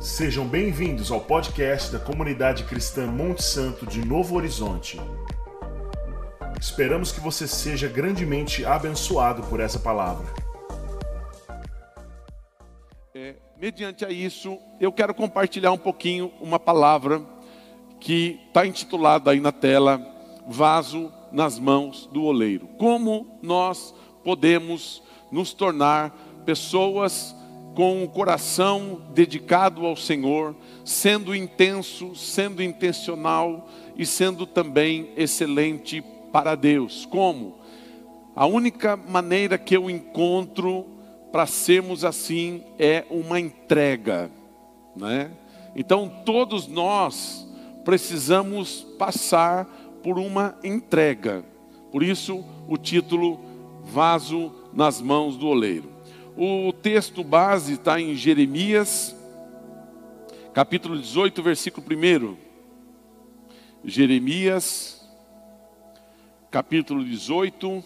Sejam bem-vindos ao podcast da comunidade cristã Monte Santo de Novo Horizonte. Esperamos que você seja grandemente abençoado por essa palavra. É, mediante a isso, eu quero compartilhar um pouquinho uma palavra que está intitulada aí na tela, Vaso nas mãos do oleiro. Como nós podemos nos tornar pessoas com o coração dedicado ao Senhor, sendo intenso, sendo intencional e sendo também excelente para Deus. Como? A única maneira que eu encontro para sermos assim é uma entrega, né? Então todos nós precisamos passar por uma entrega. Por isso o título Vaso nas mãos do oleiro. O texto base está em Jeremias, capítulo 18, versículo 1. Jeremias, capítulo 18.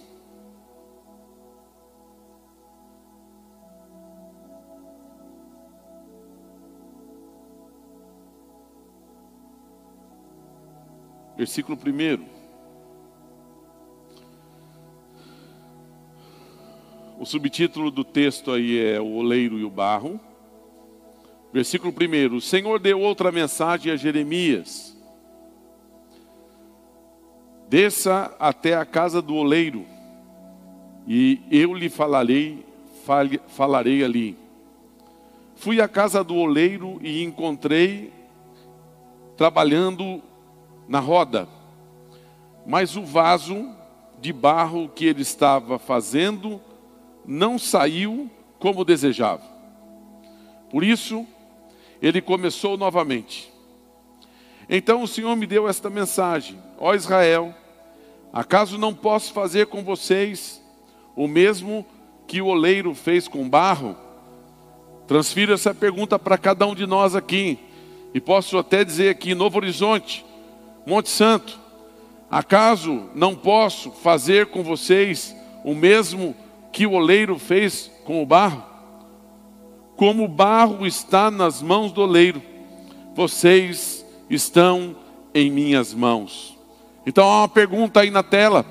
Versículo 1. O subtítulo do texto aí é O Oleiro e o Barro. Versículo 1: O Senhor deu outra mensagem a Jeremias: Desça até a casa do oleiro, e eu lhe falarei, falarei ali. Fui à casa do oleiro e encontrei trabalhando na roda, mas o vaso de barro que ele estava fazendo não saiu como desejava. Por isso, ele começou novamente. Então o Senhor me deu esta mensagem: Ó Israel, acaso não posso fazer com vocês o mesmo que o oleiro fez com barro? Transfiro essa pergunta para cada um de nós aqui. E posso até dizer aqui, Novo Horizonte, Monte Santo, acaso não posso fazer com vocês o mesmo que o oleiro fez com o barro? Como o barro está nas mãos do oleiro, vocês estão em minhas mãos. Então há uma pergunta aí na tela.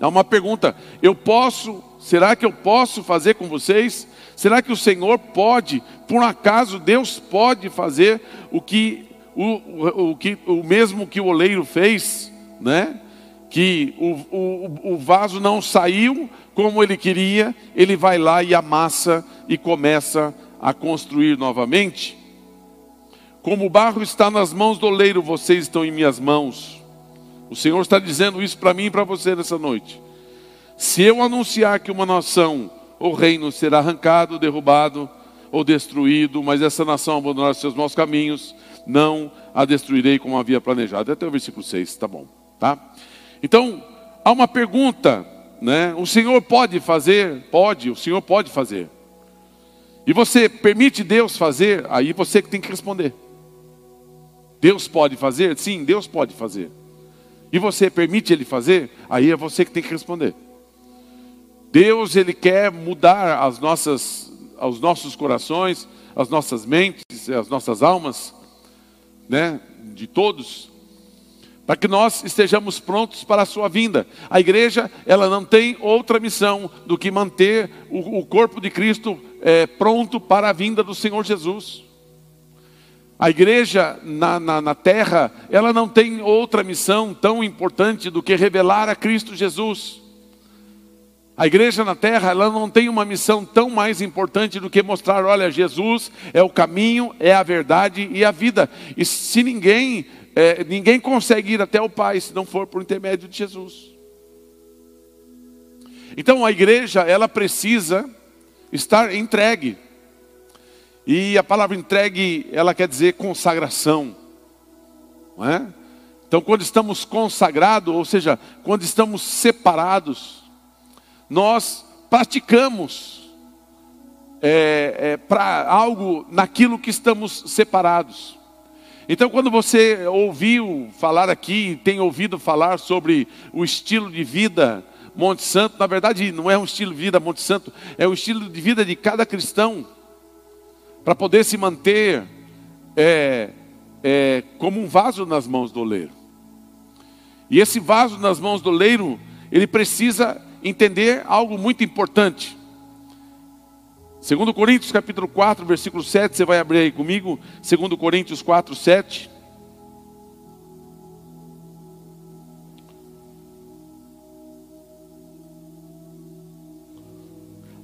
Há uma pergunta: eu posso, será que eu posso fazer com vocês? Será que o Senhor pode, por um acaso Deus pode fazer o que o, o, o, que, o mesmo que o oleiro fez, né? Que o, o, o vaso não saiu, como ele queria, ele vai lá e amassa e começa a construir novamente. Como o barro está nas mãos do oleiro, vocês estão em minhas mãos. O Senhor está dizendo isso para mim e para você nessa noite. Se eu anunciar que uma nação ou reino será arrancado, derrubado ou destruído, mas essa nação abandonará seus maus caminhos, não a destruirei como havia planejado. Até o versículo 6, tá bom, tá? Então, há uma pergunta né? O Senhor pode fazer? Pode, o Senhor pode fazer. E você permite Deus fazer? Aí você que tem que responder. Deus pode fazer? Sim, Deus pode fazer. E você permite Ele fazer? Aí é você que tem que responder. Deus, Ele quer mudar as nossas, os nossos corações, as nossas mentes, as nossas almas, né? De todos para que nós estejamos prontos para a sua vinda. A igreja, ela não tem outra missão do que manter o, o corpo de Cristo é, pronto para a vinda do Senhor Jesus. A igreja na, na, na terra, ela não tem outra missão tão importante do que revelar a Cristo Jesus. A igreja na terra, ela não tem uma missão tão mais importante do que mostrar, olha, Jesus é o caminho, é a verdade e a vida. E se ninguém é, ninguém consegue ir até o Pai se não for por intermédio de Jesus. Então a igreja, ela precisa estar entregue. E a palavra entregue, ela quer dizer consagração. Não é? Então, quando estamos consagrados, ou seja, quando estamos separados, nós praticamos é, é, para algo naquilo que estamos separados. Então, quando você ouviu falar aqui, tem ouvido falar sobre o estilo de vida Monte Santo, na verdade não é um estilo de vida Monte Santo, é o estilo de vida de cada cristão, para poder se manter é, é como um vaso nas mãos do oleiro. E esse vaso nas mãos do oleiro, ele precisa entender algo muito importante. Segundo Coríntios capítulo 4, versículo 7, você vai abrir aí comigo, segundo Coríntios 4, 7.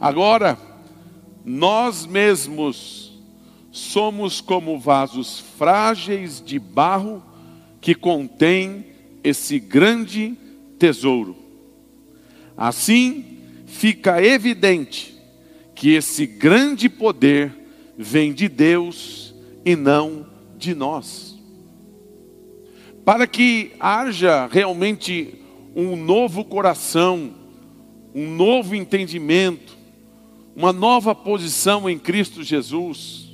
Agora, nós mesmos somos como vasos frágeis de barro que contém esse grande tesouro. Assim, fica evidente que esse grande poder vem de Deus e não de nós. Para que haja realmente um novo coração, um novo entendimento, uma nova posição em Cristo Jesus.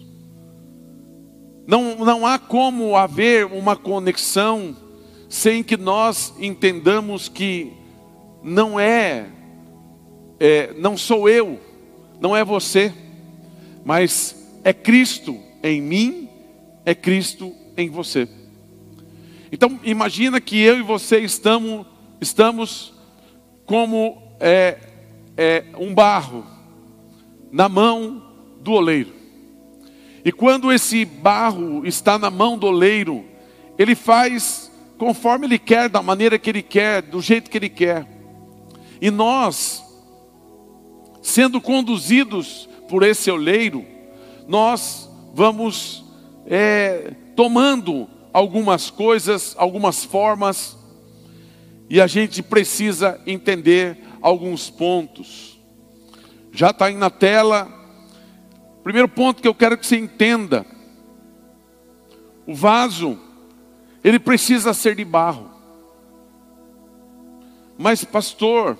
Não, não há como haver uma conexão sem que nós entendamos que não é, é, não sou eu, não é você, mas é Cristo em mim, é Cristo em você. Então imagina que eu e você estamos, estamos como é, é, um barro na mão do oleiro. E quando esse barro está na mão do oleiro, ele faz conforme ele quer, da maneira que ele quer, do jeito que ele quer. E nós, sendo conduzidos por esse oleiro, nós vamos é, tomando algumas coisas, algumas formas, e a gente precisa entender alguns pontos. Já está aí na tela. Primeiro ponto que eu quero que você entenda: o vaso, ele precisa ser de barro. Mas, pastor,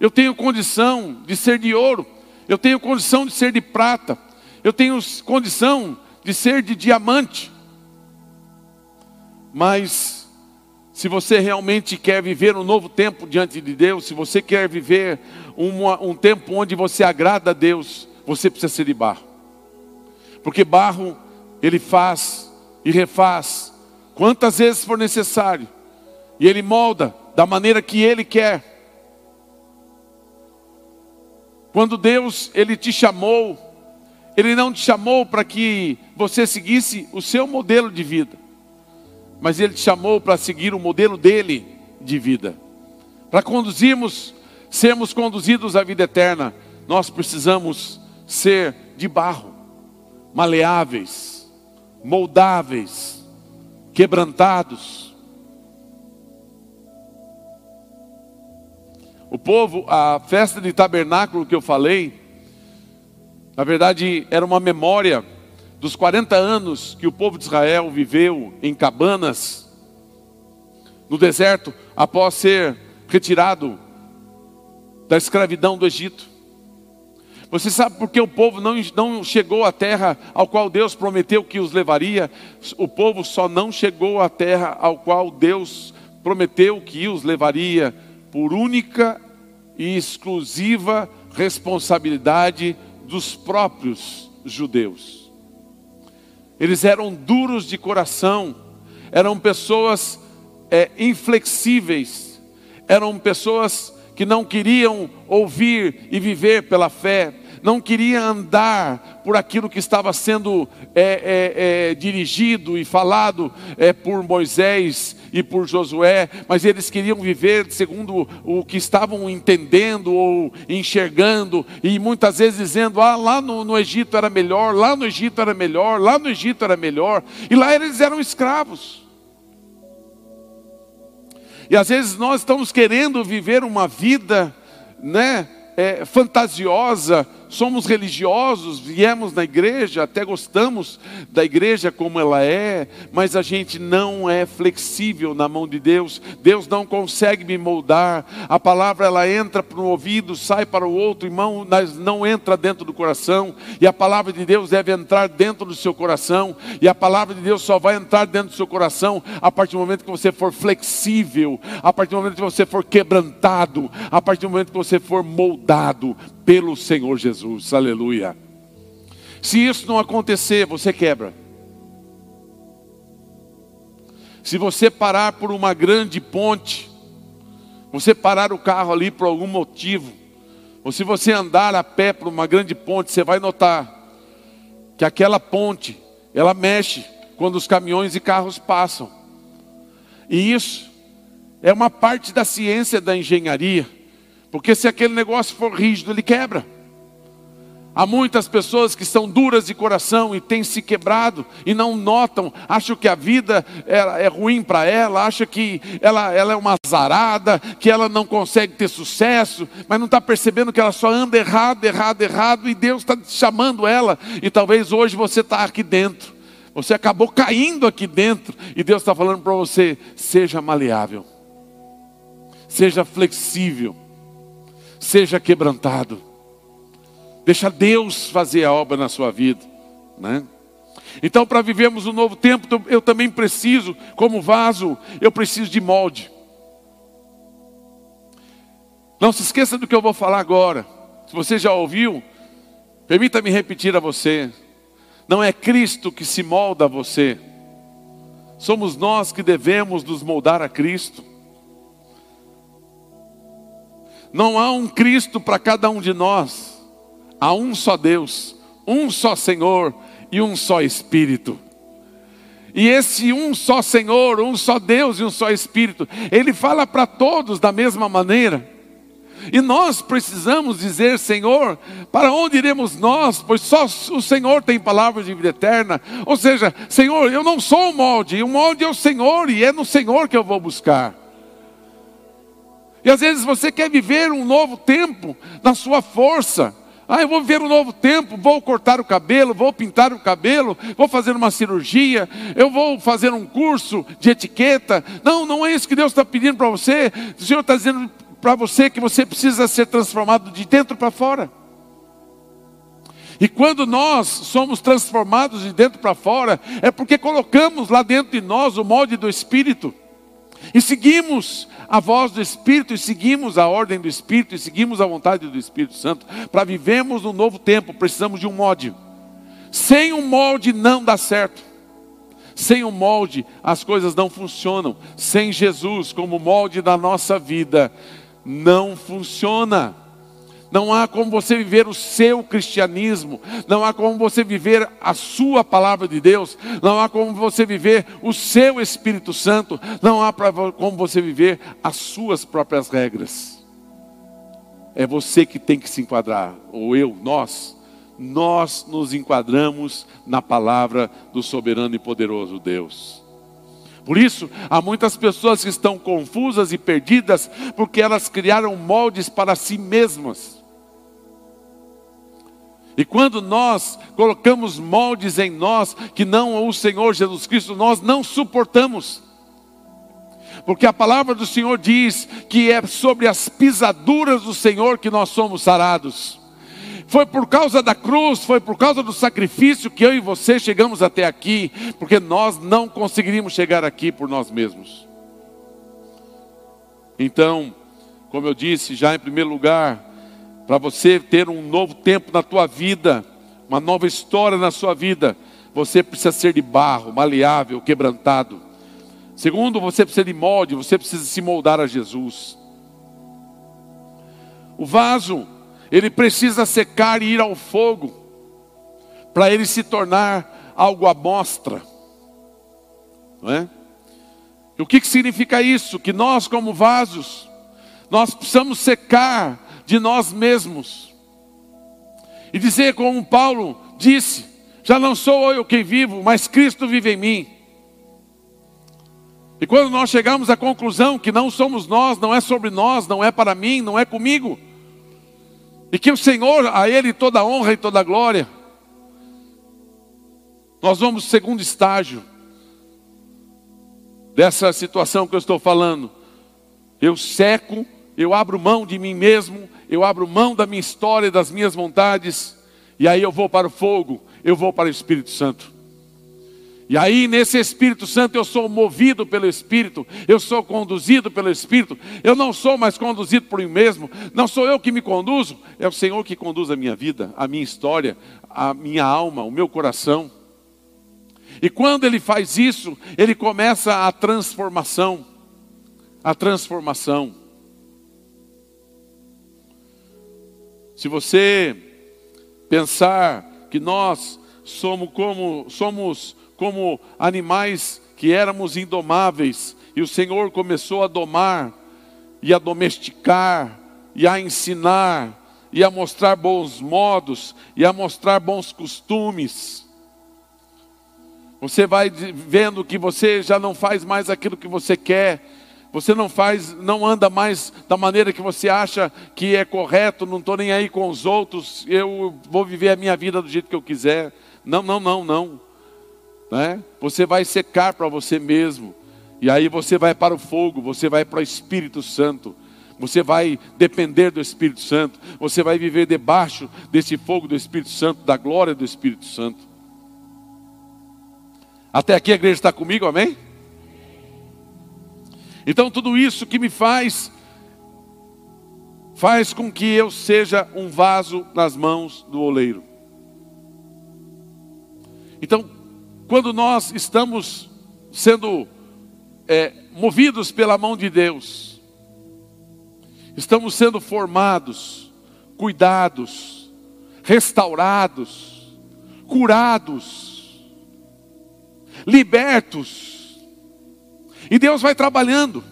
eu tenho condição de ser de ouro, eu tenho condição de ser de prata, eu tenho condição de ser de diamante. Mas se você realmente quer viver um novo tempo diante de Deus, se você quer viver um tempo onde você agrada a Deus, você precisa ser de barro. Porque barro, ele faz e refaz quantas vezes for necessário, e ele molda da maneira que ele quer. Quando Deus ele te chamou, ele não te chamou para que você seguisse o seu modelo de vida mas Ele te chamou para seguir o modelo dele de vida. Para conduzirmos, sermos conduzidos à vida eterna, nós precisamos ser de barro, maleáveis, moldáveis, quebrantados. O povo, a festa de tabernáculo que eu falei, na verdade era uma memória dos 40 anos que o povo de Israel viveu em cabanas no deserto após ser retirado da escravidão do Egito. Você sabe por que o povo não, não chegou à terra ao qual Deus prometeu que os levaria? O povo só não chegou à terra ao qual Deus prometeu que os levaria por única e exclusiva responsabilidade dos próprios judeus. Eles eram duros de coração, eram pessoas é, inflexíveis, eram pessoas que não queriam ouvir e viver pela fé, não queria andar por aquilo que estava sendo é, é, é, dirigido e falado é, por Moisés e por Josué, mas eles queriam viver segundo o que estavam entendendo ou enxergando, e muitas vezes dizendo: ah, lá no, no Egito era melhor, lá no Egito era melhor, lá no Egito era melhor, e lá eles eram escravos. E às vezes nós estamos querendo viver uma vida, né, é, fantasiosa, somos religiosos, viemos na igreja, até gostamos da igreja como ela é, mas a gente não é flexível na mão de Deus. Deus não consegue me moldar. A palavra ela entra para um ouvido, sai para o outro, irmão, mas não entra dentro do coração. E a palavra de Deus deve entrar dentro do seu coração. E a palavra de Deus só vai entrar dentro do seu coração a partir do momento que você for flexível, a partir do momento que você for quebrantado, a partir do momento que você for moldado pelo Senhor Jesus. Aleluia. Se isso não acontecer, você quebra. Se você parar por uma grande ponte, você parar o carro ali por algum motivo, ou se você andar a pé por uma grande ponte, você vai notar que aquela ponte, ela mexe quando os caminhões e carros passam. E isso é uma parte da ciência da engenharia, porque se aquele negócio for rígido, ele quebra. Há muitas pessoas que são duras de coração e têm se quebrado e não notam, acham que a vida é, é ruim para ela, acham que ela, ela é uma azarada, que ela não consegue ter sucesso, mas não está percebendo que ela só anda errado, errado, errado, e Deus está chamando ela, e talvez hoje você está aqui dentro, você acabou caindo aqui dentro, e Deus está falando para você: seja maleável, seja flexível, seja quebrantado. Deixa Deus fazer a obra na sua vida, né? Então, para vivermos um novo tempo, eu também preciso, como vaso, eu preciso de molde. Não se esqueça do que eu vou falar agora. Se você já ouviu, permita-me repetir a você. Não é Cristo que se molda a você. Somos nós que devemos nos moldar a Cristo. Não há um Cristo para cada um de nós. Há um só Deus, um só Senhor e um só Espírito. E esse um só Senhor, um só Deus e um só Espírito, ele fala para todos da mesma maneira. E nós precisamos dizer, Senhor, para onde iremos nós? Pois só o Senhor tem palavras de vida eterna. Ou seja, Senhor, eu não sou o molde, o molde é o Senhor e é no Senhor que eu vou buscar. E às vezes você quer viver um novo tempo na sua força, ah, eu vou viver um novo tempo, vou cortar o cabelo, vou pintar o cabelo, vou fazer uma cirurgia, eu vou fazer um curso de etiqueta. Não, não é isso que Deus está pedindo para você. O Senhor está dizendo para você que você precisa ser transformado de dentro para fora. E quando nós somos transformados de dentro para fora, é porque colocamos lá dentro de nós o molde do Espírito. E seguimos a voz do Espírito e seguimos a ordem do Espírito e seguimos a vontade do Espírito Santo. Para vivermos um novo tempo, precisamos de um molde. Sem um molde não dá certo. Sem um molde as coisas não funcionam. Sem Jesus como molde da nossa vida, não funciona. Não há como você viver o seu cristianismo, não há como você viver a sua palavra de Deus, não há como você viver o seu Espírito Santo, não há como você viver as suas próprias regras. É você que tem que se enquadrar, ou eu, nós, nós nos enquadramos na palavra do soberano e poderoso Deus. Por isso, há muitas pessoas que estão confusas e perdidas porque elas criaram moldes para si mesmas. E quando nós colocamos moldes em nós que não o Senhor Jesus Cristo, nós não suportamos. Porque a palavra do Senhor diz que é sobre as pisaduras do Senhor que nós somos sarados. Foi por causa da cruz, foi por causa do sacrifício que eu e você chegamos até aqui, porque nós não conseguiríamos chegar aqui por nós mesmos. Então, como eu disse já em primeiro lugar, para você ter um novo tempo na tua vida, uma nova história na sua vida, você precisa ser de barro, maleável, quebrantado. Segundo, você precisa de molde, você precisa se moldar a Jesus. O vaso, ele precisa secar e ir ao fogo, para ele se tornar algo à mostra. Não é? E o que, que significa isso? Que nós, como vasos, nós precisamos secar de nós mesmos. E dizer como Paulo disse: já não sou eu quem vivo, mas Cristo vive em mim. E quando nós chegamos à conclusão que não somos nós, não é sobre nós, não é para mim, não é comigo, e que o Senhor, a Ele toda a honra e toda a glória, nós vamos segundo estágio dessa situação que eu estou falando. Eu seco, eu abro mão de mim mesmo, eu abro mão da minha história, das minhas vontades, e aí eu vou para o fogo, eu vou para o Espírito Santo. E aí, nesse Espírito Santo, eu sou movido pelo Espírito, eu sou conduzido pelo Espírito, eu não sou mais conduzido por mim mesmo, não sou eu que me conduzo, é o Senhor que conduz a minha vida, a minha história, a minha alma, o meu coração. E quando ele faz isso, ele começa a transformação. A transformação. Se você pensar que nós somos como, somos como animais que éramos indomáveis, e o Senhor começou a domar, e a domesticar, e a ensinar, e a mostrar bons modos, e a mostrar bons costumes. Você vai vendo que você já não faz mais aquilo que você quer, você não faz, não anda mais da maneira que você acha que é correto, não estou nem aí com os outros, eu vou viver a minha vida do jeito que eu quiser. Não, não, não, não. Né? Você vai secar para você mesmo. E aí você vai para o fogo, você vai para o Espírito Santo. Você vai depender do Espírito Santo. Você vai viver debaixo desse fogo do Espírito Santo, da glória do Espírito Santo. Até aqui a igreja está comigo, amém? Então tudo isso que me faz, faz com que eu seja um vaso nas mãos do oleiro. Então, quando nós estamos sendo é, movidos pela mão de Deus, estamos sendo formados, cuidados, restaurados, curados, libertos, e Deus vai trabalhando.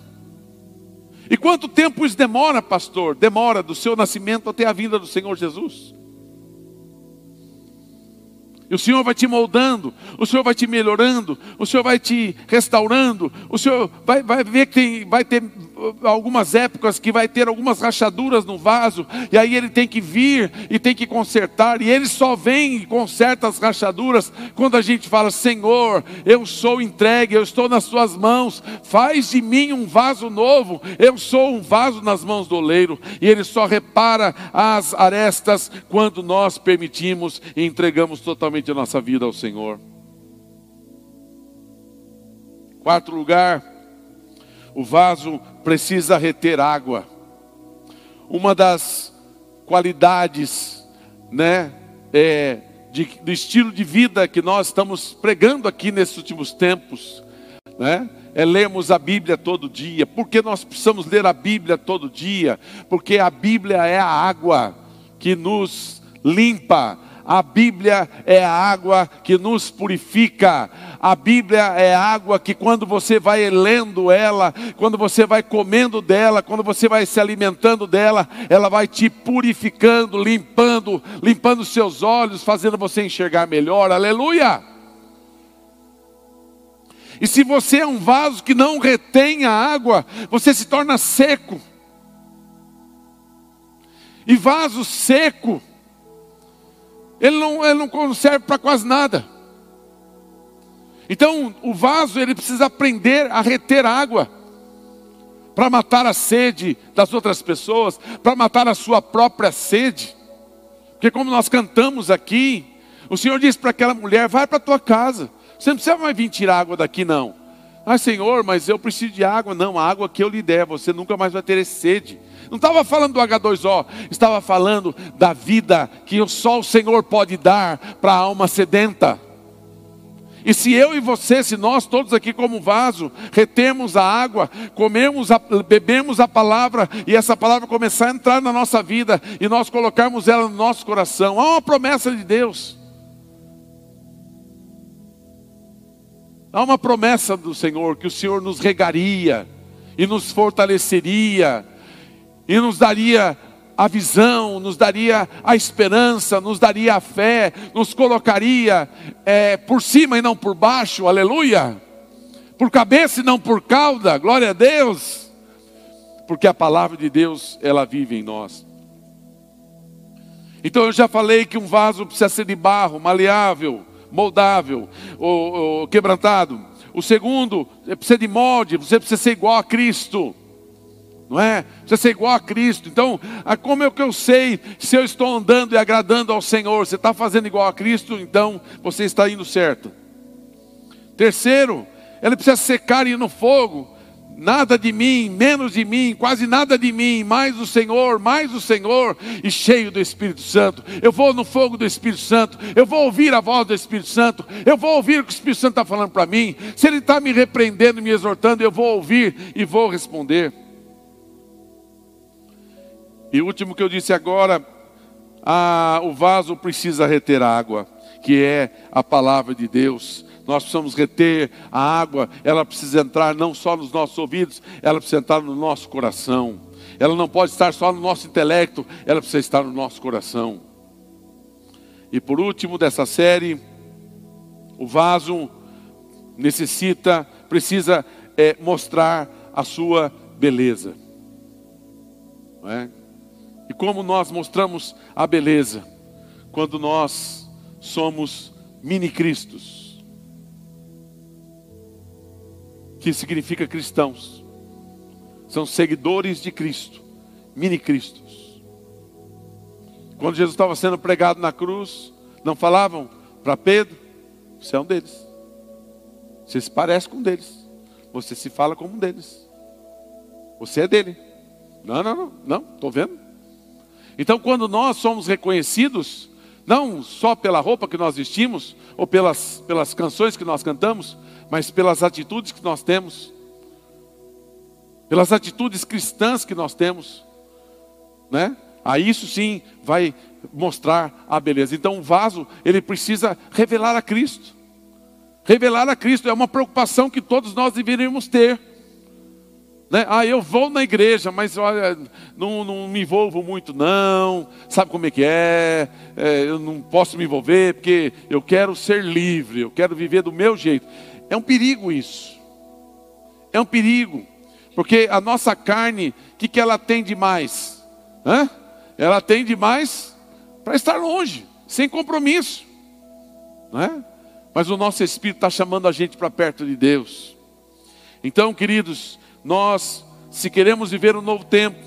E quanto tempo isso demora, pastor? Demora do seu nascimento até a vinda do Senhor Jesus. E o Senhor vai te moldando, o Senhor vai te melhorando, o Senhor vai te restaurando, o Senhor vai, vai ver que tem, vai ter algumas épocas que vai ter algumas rachaduras no vaso, e aí ele tem que vir e tem que consertar, e ele só vem e conserta as rachaduras quando a gente fala: Senhor, eu sou entregue, eu estou nas Suas mãos, faz de mim um vaso novo, eu sou um vaso nas mãos do oleiro, e ele só repara as arestas quando nós permitimos e entregamos totalmente a nossa vida ao Senhor. Quarto lugar, o vaso precisa reter água. Uma das qualidades, né, é, de, do estilo de vida que nós estamos pregando aqui nesses últimos tempos, né, é lermos a Bíblia todo dia. Por que nós precisamos ler a Bíblia todo dia? Porque a Bíblia é a água que nos limpa, a Bíblia é a água que nos purifica. A Bíblia é a água que quando você vai lendo ela, quando você vai comendo dela, quando você vai se alimentando dela, ela vai te purificando, limpando, limpando seus olhos, fazendo você enxergar melhor. Aleluia! E se você é um vaso que não retém a água, você se torna seco. E vaso seco, ele não, ele não serve para quase nada. Então, o vaso, ele precisa aprender a reter água, para matar a sede das outras pessoas, para matar a sua própria sede. Porque, como nós cantamos aqui, o Senhor disse para aquela mulher: vai para a tua casa, você não precisa mais vir tirar água daqui, não. Ah, Senhor, mas eu preciso de água. Não, a água que eu lhe der, você nunca mais vai ter sede. Não estava falando do H2O, estava falando da vida que só o Senhor pode dar para a alma sedenta. E se eu e você, se nós todos aqui como vaso, retemos a água, comemos, a, bebemos a palavra e essa palavra começar a entrar na nossa vida e nós colocarmos ela no nosso coração, há uma promessa de Deus. Há uma promessa do Senhor que o Senhor nos regaria e nos fortaleceria e nos daria a visão, nos daria a esperança, nos daria a fé, nos colocaria é, por cima e não por baixo, aleluia, por cabeça e não por cauda, glória a Deus, porque a palavra de Deus, ela vive em nós. Então eu já falei que um vaso precisa ser de barro, maleável, moldável, ou, ou quebrantado. O segundo, precisa de molde, você precisa ser igual a Cristo não é? Precisa ser igual a Cristo. Então, como é que eu sei se eu estou andando e agradando ao Senhor? Você está fazendo igual a Cristo, então você está indo certo. Terceiro, ele precisa secar e ir no fogo. nada de mim, menos de mim, quase nada de mim, mais o Senhor, mais o Senhor, e cheio do Espírito Santo. Eu vou no fogo do Espírito Santo, eu vou ouvir a voz do Espírito Santo, eu vou ouvir o que o Espírito Santo está falando para mim. Se Ele está me repreendendo, me exortando, eu vou ouvir e vou responder. E o último que eu disse agora, ah, o vaso precisa reter água, que é a palavra de Deus nós precisamos reter a água, ela precisa entrar não só nos nossos ouvidos, ela precisa entrar no nosso coração. Ela não pode estar só no nosso intelecto, ela precisa estar no nosso coração. E por último dessa série, o vaso necessita, precisa é, mostrar a sua beleza. É? Como nós mostramos a beleza? Quando nós somos mini-cristos. que significa cristãos. São seguidores de Cristo, mini-cristos. Quando Jesus estava sendo pregado na cruz, não falavam para Pedro: Você é um deles. Você se parece com um deles. Você se fala como um deles. Você é dele. Não, não, não, não, estou vendo. Então, quando nós somos reconhecidos, não só pela roupa que nós vestimos, ou pelas, pelas canções que nós cantamos, mas pelas atitudes que nós temos, pelas atitudes cristãs que nós temos, né? Aí isso sim vai mostrar a beleza. Então o vaso, ele precisa revelar a Cristo. Revelar a Cristo é uma preocupação que todos nós deveríamos ter. Né? Ah, eu vou na igreja, mas olha, não, não me envolvo muito, não. Sabe como é que é? é? Eu não posso me envolver porque eu quero ser livre, eu quero viver do meu jeito. É um perigo isso. É um perigo. Porque a nossa carne, o que, que ela tem de mais? Hã? Ela tem de mais para estar longe, sem compromisso. Não é? Mas o nosso Espírito está chamando a gente para perto de Deus. Então, queridos, nós, se queremos viver um novo tempo,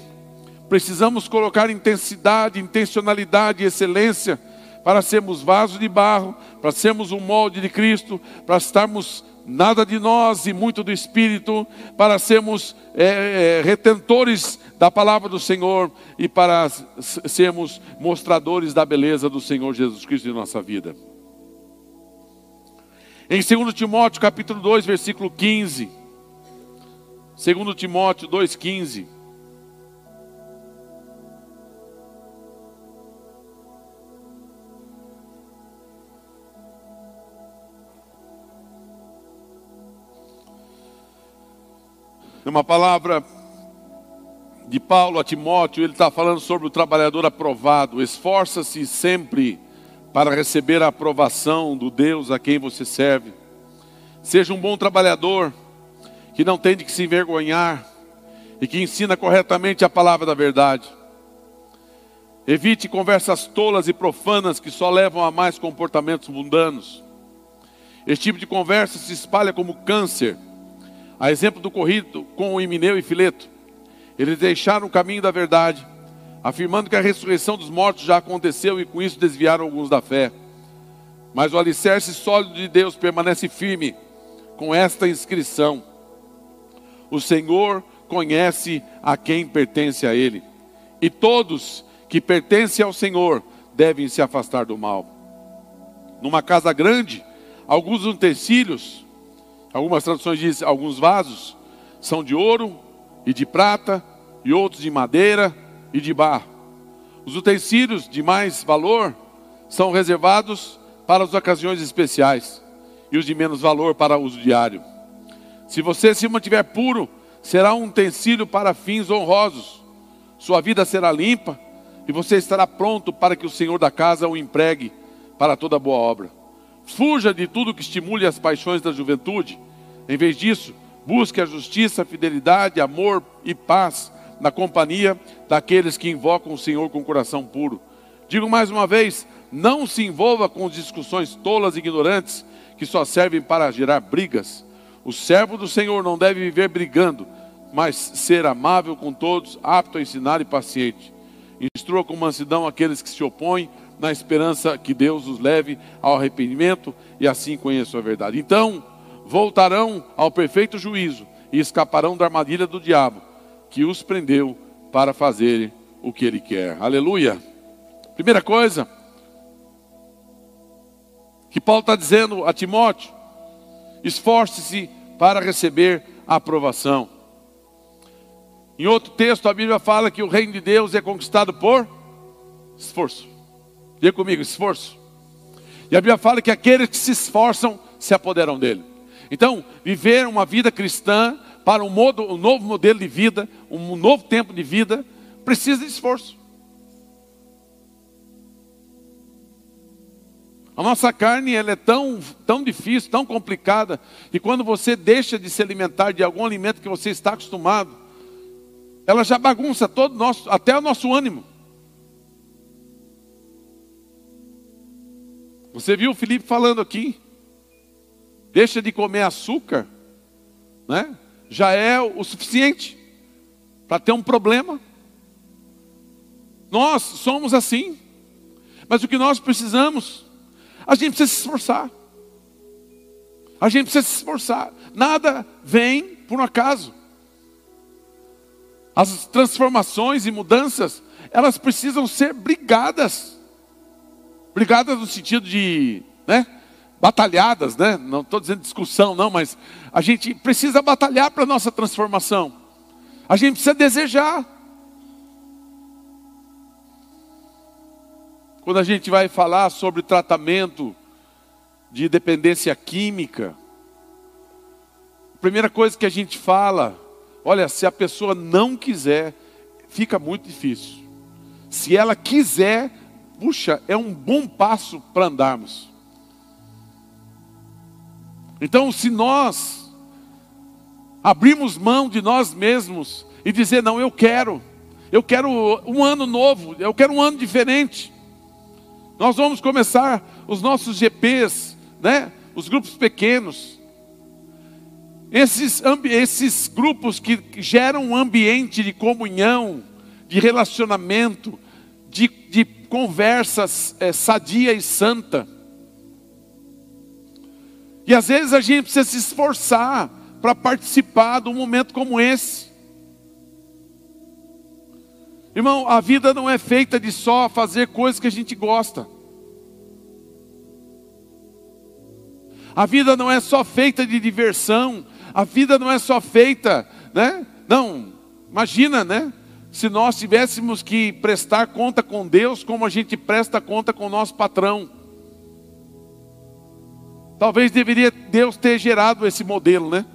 precisamos colocar intensidade, intencionalidade e excelência para sermos vasos de barro, para sermos um molde de Cristo, para estarmos nada de nós e muito do Espírito, para sermos é, é, retentores da palavra do Senhor e para sermos mostradores da beleza do Senhor Jesus Cristo em nossa vida. Em 2 Timóteo capítulo 2, versículo 15. 2 Timóteo 2,15. É uma palavra de Paulo a Timóteo, ele está falando sobre o trabalhador aprovado. Esforça-se sempre para receber a aprovação do Deus a quem você serve. Seja um bom trabalhador, que não tem de que se envergonhar e que ensina corretamente a palavra da verdade. Evite conversas tolas e profanas que só levam a mais comportamentos mundanos. Esse tipo de conversa se espalha como câncer a exemplo do corrido com o Emineu e Fileto, eles deixaram o caminho da verdade, afirmando que a ressurreição dos mortos já aconteceu e com isso desviaram alguns da fé. Mas o alicerce sólido de Deus permanece firme com esta inscrição: O Senhor conhece a quem pertence a Ele, e todos que pertencem ao Senhor devem se afastar do mal. Numa casa grande, alguns utensílios Algumas traduções dizem alguns vasos são de ouro e de prata, e outros de madeira e de barro. Os utensílios de mais valor são reservados para as ocasiões especiais, e os de menos valor para uso diário. Se você se mantiver puro, será um utensílio para fins honrosos. Sua vida será limpa e você estará pronto para que o Senhor da casa o empregue para toda boa obra. Fuja de tudo que estimule as paixões da juventude. Em vez disso, busque a justiça, a fidelidade, amor e paz na companhia daqueles que invocam o Senhor com coração puro. Digo mais uma vez: não se envolva com discussões tolas e ignorantes que só servem para gerar brigas. O servo do Senhor não deve viver brigando, mas ser amável com todos, apto a ensinar e paciente. Instrua com mansidão aqueles que se opõem na esperança que Deus os leve ao arrependimento e assim conheçam a verdade. Então, voltarão ao perfeito juízo e escaparão da armadilha do diabo, que os prendeu para fazerem o que ele quer. Aleluia. Primeira coisa que Paulo está dizendo a Timóteo: esforce-se para receber a aprovação. Em outro texto, a Bíblia fala que o reino de Deus é conquistado por esforço. Diga comigo, esforço. E a Bíblia fala que aqueles que se esforçam se apoderam dele. Então, viver uma vida cristã para um, modo, um novo modelo de vida, um novo tempo de vida, precisa de esforço. A nossa carne ela é tão, tão difícil, tão complicada, e quando você deixa de se alimentar de algum alimento que você está acostumado, ela já bagunça todo nosso, até o nosso ânimo. Você viu o Felipe falando aqui? Deixa de comer açúcar, né? Já é o suficiente para ter um problema. Nós somos assim. Mas o que nós precisamos, a gente precisa se esforçar. A gente precisa se esforçar. Nada vem por um acaso. As transformações e mudanças, elas precisam ser brigadas. Brigadas no sentido de, né? Batalhadas, né? Não estou dizendo discussão, não, mas a gente precisa batalhar para a nossa transformação. A gente precisa desejar. Quando a gente vai falar sobre tratamento de dependência química, a primeira coisa que a gente fala, olha, se a pessoa não quiser, fica muito difícil. Se ela quiser, puxa, é um bom passo para andarmos. Então, se nós abrirmos mão de nós mesmos e dizer, não, eu quero, eu quero um ano novo, eu quero um ano diferente. Nós vamos começar os nossos GPs, né? Os grupos pequenos. Esses, esses grupos que geram um ambiente de comunhão, de relacionamento, de, de conversas é, sadia e santa. E às vezes a gente precisa se esforçar para participar de um momento como esse. Irmão, a vida não é feita de só fazer coisas que a gente gosta. A vida não é só feita de diversão. A vida não é só feita, né? Não, imagina, né? se nós tivéssemos que prestar conta com Deus como a gente presta conta com o nosso patrão. Talvez deveria Deus ter gerado esse modelo, né?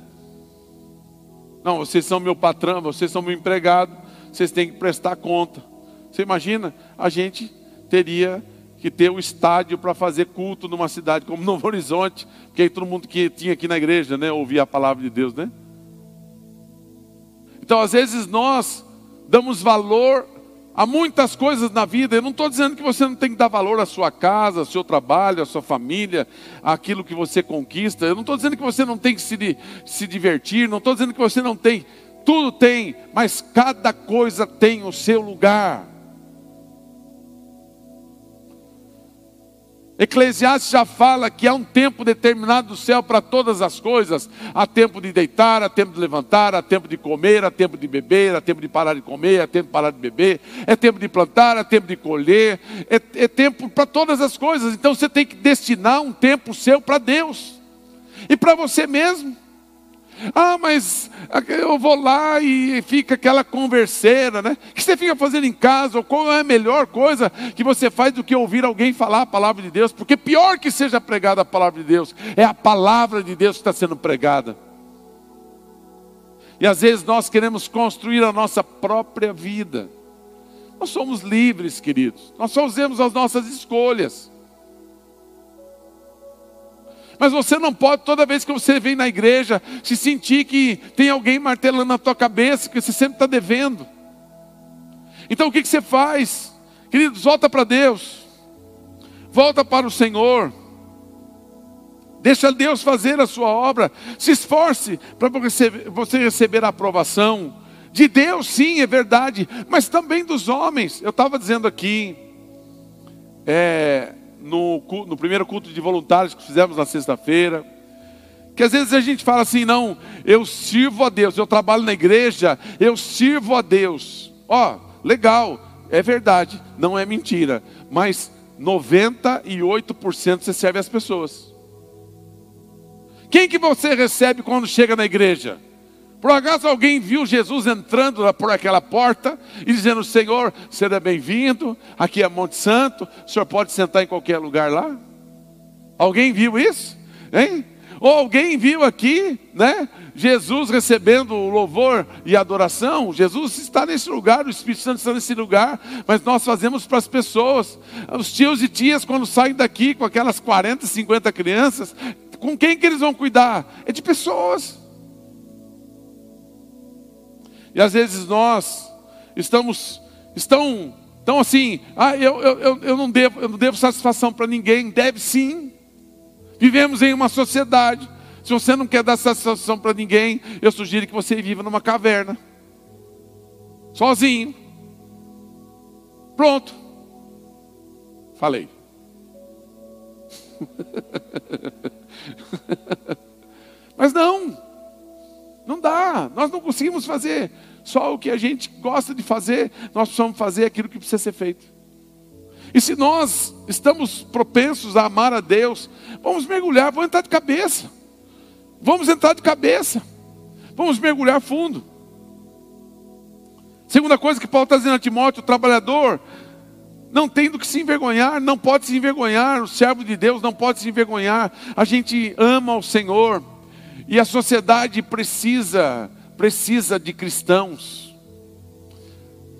Não, vocês são meu patrão, vocês são meu empregado, vocês têm que prestar conta. Você imagina? A gente teria que ter um estádio para fazer culto numa cidade como Novo Horizonte, porque aí todo mundo que tinha aqui na igreja, né, ouvia a palavra de Deus, né? Então, às vezes nós damos valor a muitas coisas na vida. Eu não estou dizendo que você não tem que dar valor à sua casa, ao seu trabalho, à sua família, àquilo que você conquista. Eu não estou dizendo que você não tem que se, se divertir, não estou dizendo que você não tem. Tudo tem, mas cada coisa tem o seu lugar. Eclesiastes já fala que há um tempo determinado do céu para todas as coisas: há tempo de deitar, há tempo de levantar, há tempo de comer, há tempo de beber, há tempo de parar de comer, há tempo de parar de beber, é tempo de plantar, há tempo de colher, é, é tempo para todas as coisas. Então você tem que destinar um tempo seu para Deus e para você mesmo. Ah, mas eu vou lá e fica aquela converseira, né? O que você fica fazendo em casa? Qual é a melhor coisa que você faz do que ouvir alguém falar a palavra de Deus? Porque pior que seja pregada a palavra de Deus, é a palavra de Deus que está sendo pregada. E às vezes nós queremos construir a nossa própria vida. Nós somos livres, queridos. Nós fazemos as nossas escolhas. Mas você não pode, toda vez que você vem na igreja, se sentir que tem alguém martelando na tua cabeça, que você sempre está devendo. Então o que, que você faz? Queridos, volta para Deus, volta para o Senhor, deixa Deus fazer a sua obra, se esforce para você receber a aprovação de Deus, sim, é verdade, mas também dos homens. Eu estava dizendo aqui, é, no, no primeiro culto de voluntários que fizemos na sexta-feira, Que às vezes a gente fala assim, não, eu sirvo a Deus, eu trabalho na igreja, eu sirvo a Deus. Ó, oh, legal, é verdade, não é mentira, mas 98% você serve as pessoas. Quem que você recebe quando chega na igreja? Por acaso alguém viu Jesus entrando por aquela porta e dizendo: Senhor, seja bem-vindo, aqui é Monte Santo, o senhor pode sentar em qualquer lugar lá? Alguém viu isso? Hein? Ou alguém viu aqui, né? Jesus recebendo o louvor e adoração. Jesus está nesse lugar, o Espírito Santo está nesse lugar, mas nós fazemos para as pessoas. Os tios e tias, quando saem daqui com aquelas 40, 50 crianças, com quem que eles vão cuidar? É de pessoas. E às vezes nós estamos, estão, estão assim, ah, eu, eu, eu, não devo, eu não devo satisfação para ninguém, deve sim. Vivemos em uma sociedade. Se você não quer dar satisfação para ninguém, eu sugiro que você viva numa caverna. Sozinho. Pronto. Falei. Mas não. Não dá. Nós não conseguimos fazer só o que a gente gosta de fazer. Nós precisamos fazer aquilo que precisa ser feito. E se nós estamos propensos a amar a Deus, vamos mergulhar, vamos entrar de cabeça. Vamos entrar de cabeça. Vamos mergulhar fundo. Segunda coisa que Paulo está dizendo a Timóteo, o trabalhador não tem do que se envergonhar, não pode se envergonhar, o servo de Deus não pode se envergonhar. A gente ama o Senhor e a sociedade precisa, precisa de cristãos.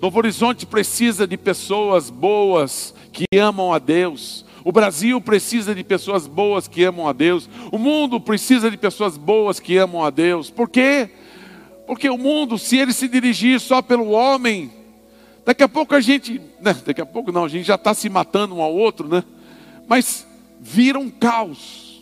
Novo Horizonte precisa de pessoas boas, que amam a Deus. O Brasil precisa de pessoas boas que amam a Deus. O mundo precisa de pessoas boas que amam a Deus. Por quê? Porque o mundo, se ele se dirigir só pelo homem, daqui a pouco a gente, né, daqui a pouco não, a gente já está se matando um ao outro, né? Mas vira um caos.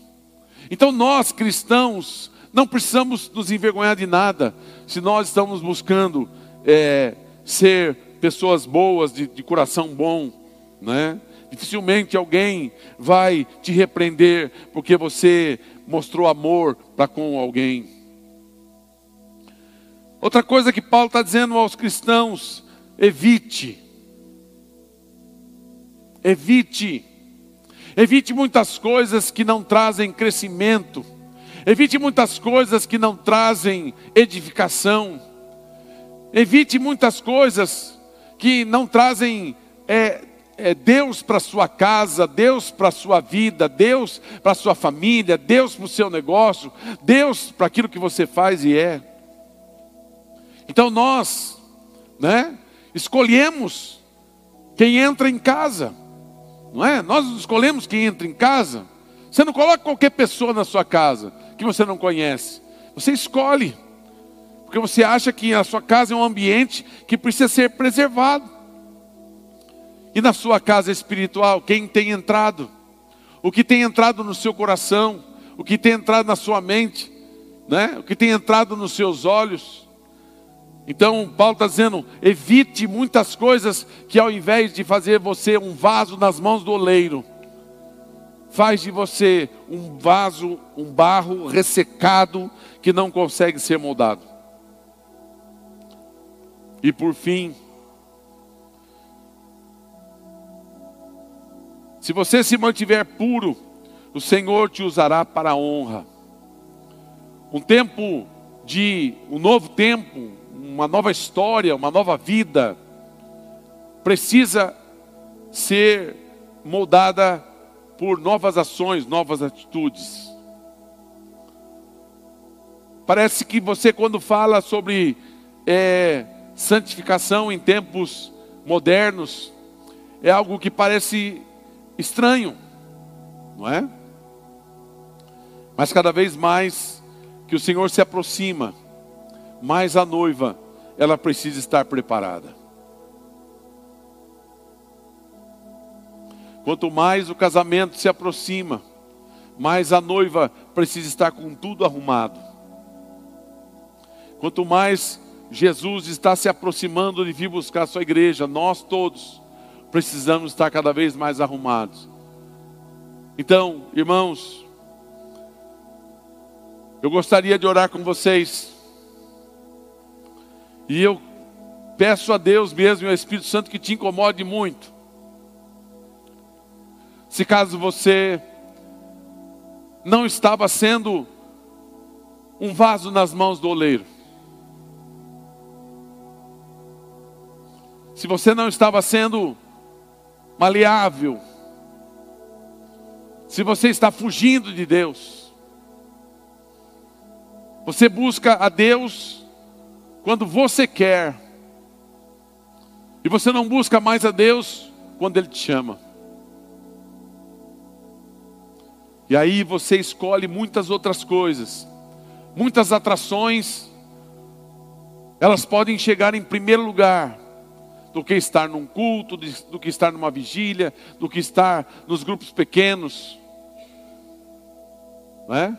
Então nós cristãos não precisamos nos envergonhar de nada, se nós estamos buscando é, ser pessoas boas, de, de coração bom né? Dificilmente alguém vai te repreender porque você mostrou amor para com alguém. Outra coisa que Paulo está dizendo aos cristãos: evite. Evite. Evite muitas coisas que não trazem crescimento. Evite muitas coisas que não trazem edificação. Evite muitas coisas que não trazem é, é, Deus para sua casa, Deus para sua vida, Deus para sua família, Deus para o seu negócio, Deus para aquilo que você faz e é. Então nós, né, escolhemos quem entra em casa, não é? Nós escolhemos quem entra em casa. Você não coloca qualquer pessoa na sua casa que você não conhece. Você escolhe, porque você acha que a sua casa é um ambiente que precisa ser preservado. E na sua casa espiritual, quem tem entrado? O que tem entrado no seu coração? O que tem entrado na sua mente? Né? O que tem entrado nos seus olhos? Então, Paulo está dizendo: evite muitas coisas que, ao invés de fazer você um vaso nas mãos do oleiro, faz de você um vaso, um barro ressecado que não consegue ser moldado. E por fim, Se você se mantiver puro, o Senhor te usará para a honra. Um tempo de um novo tempo, uma nova história, uma nova vida precisa ser moldada por novas ações, novas atitudes. Parece que você, quando fala sobre é, santificação em tempos modernos, é algo que parece estranho, não é? Mas cada vez mais que o Senhor se aproxima, mais a noiva ela precisa estar preparada. Quanto mais o casamento se aproxima, mais a noiva precisa estar com tudo arrumado. Quanto mais Jesus está se aproximando de vir buscar a sua igreja, nós todos precisamos estar cada vez mais arrumados. Então, irmãos, Eu gostaria de orar com vocês. E eu peço a Deus mesmo e ao Espírito Santo que te incomode muito. Se caso você não estava sendo um vaso nas mãos do oleiro, se você não estava sendo maleável, se você está fugindo de Deus, você busca a Deus quando você quer, e você não busca mais a Deus quando Ele te chama. E aí você escolhe muitas outras coisas, muitas atrações, elas podem chegar em primeiro lugar do que estar num culto, do que estar numa vigília, do que estar nos grupos pequenos. Não é?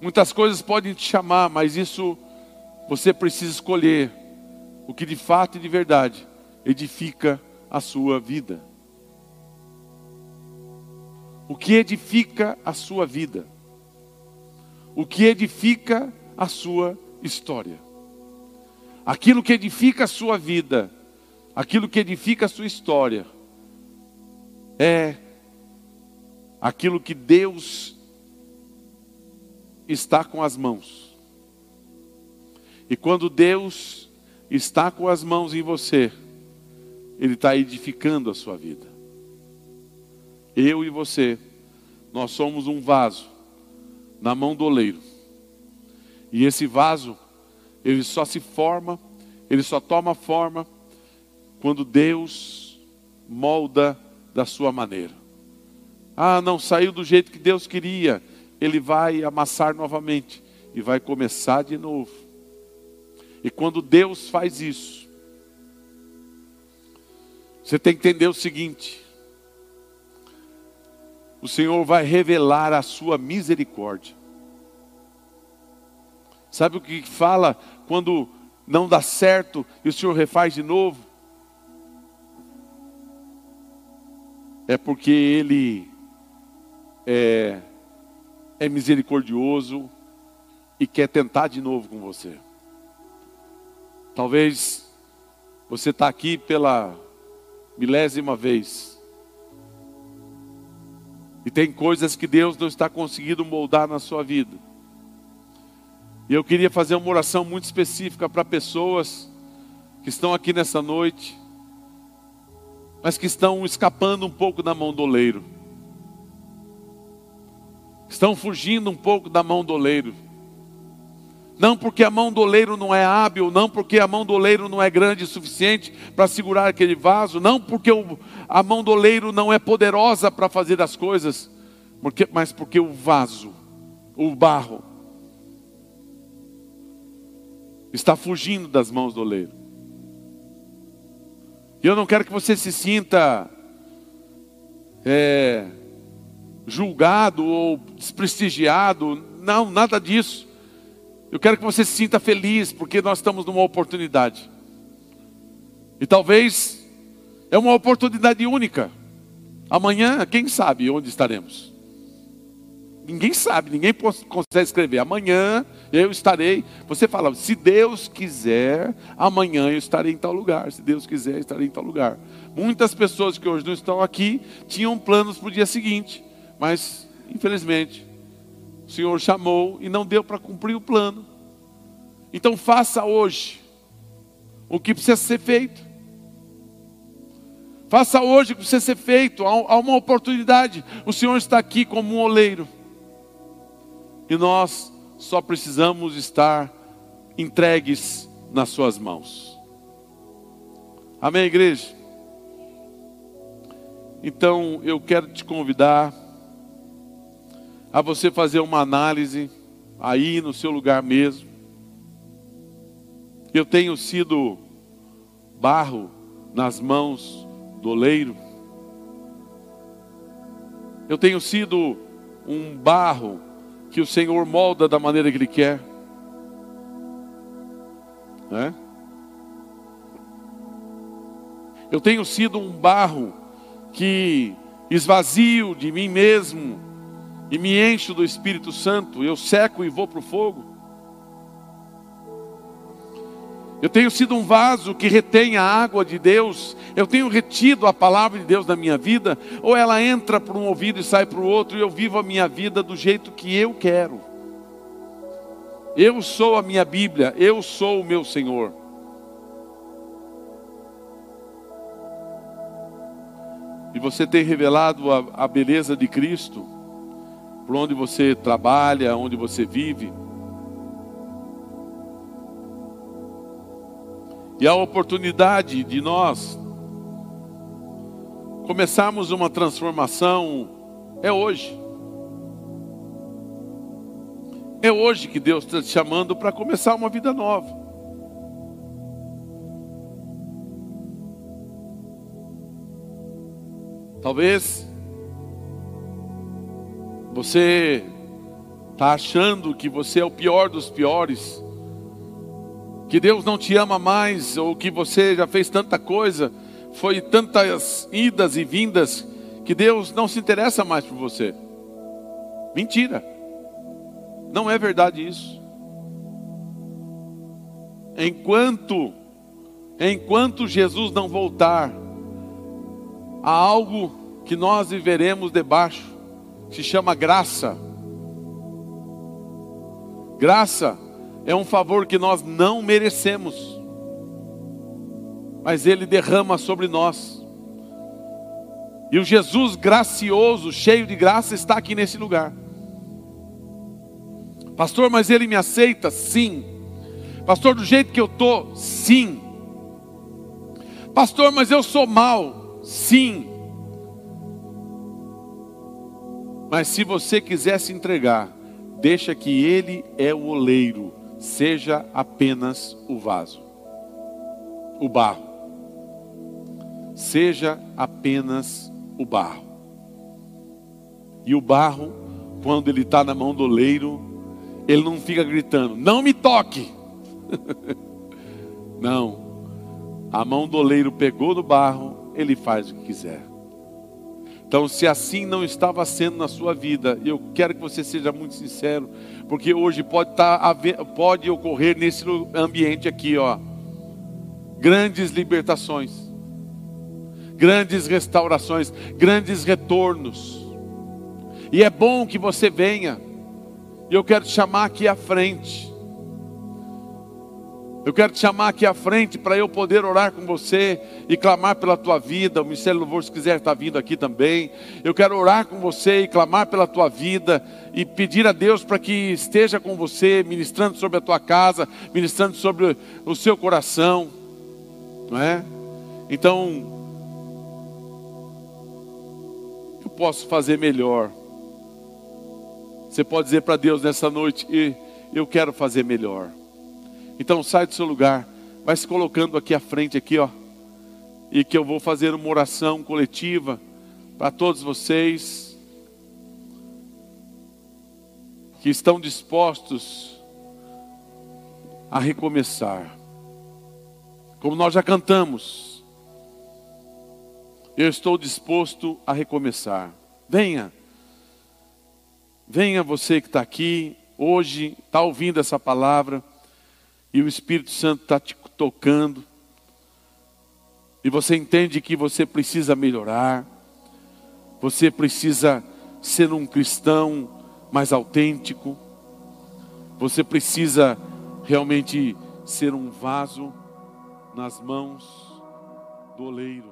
Muitas coisas podem te chamar, mas isso você precisa escolher o que de fato e de verdade edifica a sua vida. O que edifica a sua vida? O que edifica a sua história? Aquilo que edifica a sua vida, aquilo que edifica a sua história, é aquilo que Deus está com as mãos. E quando Deus está com as mãos em você, Ele está edificando a sua vida. Eu e você, nós somos um vaso na mão do oleiro. E esse vaso, ele só se forma, ele só toma forma quando Deus molda da sua maneira. Ah, não saiu do jeito que Deus queria, ele vai amassar novamente e vai começar de novo. E quando Deus faz isso, você tem que entender o seguinte: o Senhor vai revelar a sua misericórdia. Sabe o que fala quando não dá certo e o Senhor refaz de novo? É porque Ele é, é misericordioso e quer tentar de novo com você. Talvez você está aqui pela milésima vez e tem coisas que Deus não está conseguindo moldar na sua vida. E eu queria fazer uma oração muito específica para pessoas que estão aqui nessa noite, mas que estão escapando um pouco da mão do oleiro. Estão fugindo um pouco da mão do oleiro. Não porque a mão do oleiro não é hábil, não porque a mão do oleiro não é grande o suficiente para segurar aquele vaso, não porque a mão do oleiro não é poderosa para fazer as coisas, porque, mas porque o vaso, o barro, está fugindo das mãos do oleiro. E eu não quero que você se sinta é, julgado ou desprestigiado, não, nada disso. Eu quero que você se sinta feliz, porque nós estamos numa oportunidade. E talvez é uma oportunidade única. Amanhã, quem sabe onde estaremos? Ninguém sabe, ninguém consegue escrever. Amanhã eu estarei. Você fala, se Deus quiser, amanhã eu estarei em tal lugar. Se Deus quiser, estarei em tal lugar. Muitas pessoas que hoje não estão aqui tinham planos para o dia seguinte, mas infelizmente o Senhor chamou e não deu para cumprir o plano. Então faça hoje o que precisa ser feito. Faça hoje o que precisa ser feito. Há uma oportunidade. O Senhor está aqui como um oleiro. E nós só precisamos estar entregues nas Suas mãos. Amém, igreja? Então eu quero te convidar a você fazer uma análise aí no seu lugar mesmo. Eu tenho sido barro nas mãos do oleiro. Eu tenho sido um barro que o Senhor molda da maneira que Ele quer. É? Eu tenho sido um barro que esvazio de mim mesmo e me encho do Espírito Santo, eu seco e vou para o fogo. Eu tenho sido um vaso que retém a água de Deus, eu tenho retido a palavra de Deus na minha vida, ou ela entra por um ouvido e sai para o outro, e eu vivo a minha vida do jeito que eu quero. Eu sou a minha Bíblia, eu sou o meu Senhor. E você tem revelado a, a beleza de Cristo, por onde você trabalha, onde você vive. E a oportunidade de nós começarmos uma transformação é hoje. É hoje que Deus está te chamando para começar uma vida nova. Talvez você está achando que você é o pior dos piores, que Deus não te ama mais, ou que você já fez tanta coisa, foi tantas idas e vindas, que Deus não se interessa mais por você. Mentira. Não é verdade isso. Enquanto enquanto Jesus não voltar, há algo que nós viveremos debaixo, se chama graça. Graça é um favor que nós não merecemos, mas Ele derrama sobre nós. E o Jesus gracioso, cheio de graça, está aqui nesse lugar. Pastor, mas ele me aceita? Sim. Pastor, do jeito que eu estou? Sim. Pastor, mas eu sou mal? Sim. Mas se você quiser se entregar, deixa que ele é o oleiro, seja apenas o vaso, o barro. Seja apenas o barro. E o barro, quando ele está na mão do oleiro, ele não fica gritando: Não me toque. não. A mão do oleiro pegou no barro, ele faz o que quiser. Então, se assim não estava sendo na sua vida, eu quero que você seja muito sincero, porque hoje pode, estar, tá pode ocorrer nesse ambiente aqui, ó, grandes libertações, grandes restaurações, grandes retornos. E é bom que você venha. E eu quero te chamar aqui à frente. Eu quero te chamar aqui à frente para eu poder orar com você e clamar pela tua vida. O Ministério do Louvor, se quiser, está vindo aqui também. Eu quero orar com você e clamar pela tua vida e pedir a Deus para que esteja com você, ministrando sobre a tua casa, ministrando sobre o seu coração, não é? Então, eu posso fazer melhor. Você pode dizer para Deus nessa noite: Eu quero fazer melhor. Então sai do seu lugar, vai se colocando aqui à frente, aqui, ó. E que eu vou fazer uma oração coletiva para todos vocês que estão dispostos a recomeçar. Como nós já cantamos, eu estou disposto a recomeçar. Venha. Venha você que está aqui hoje, está ouvindo essa palavra, e o Espírito Santo está te tocando, e você entende que você precisa melhorar, você precisa ser um cristão mais autêntico, você precisa realmente ser um vaso nas mãos do oleiro.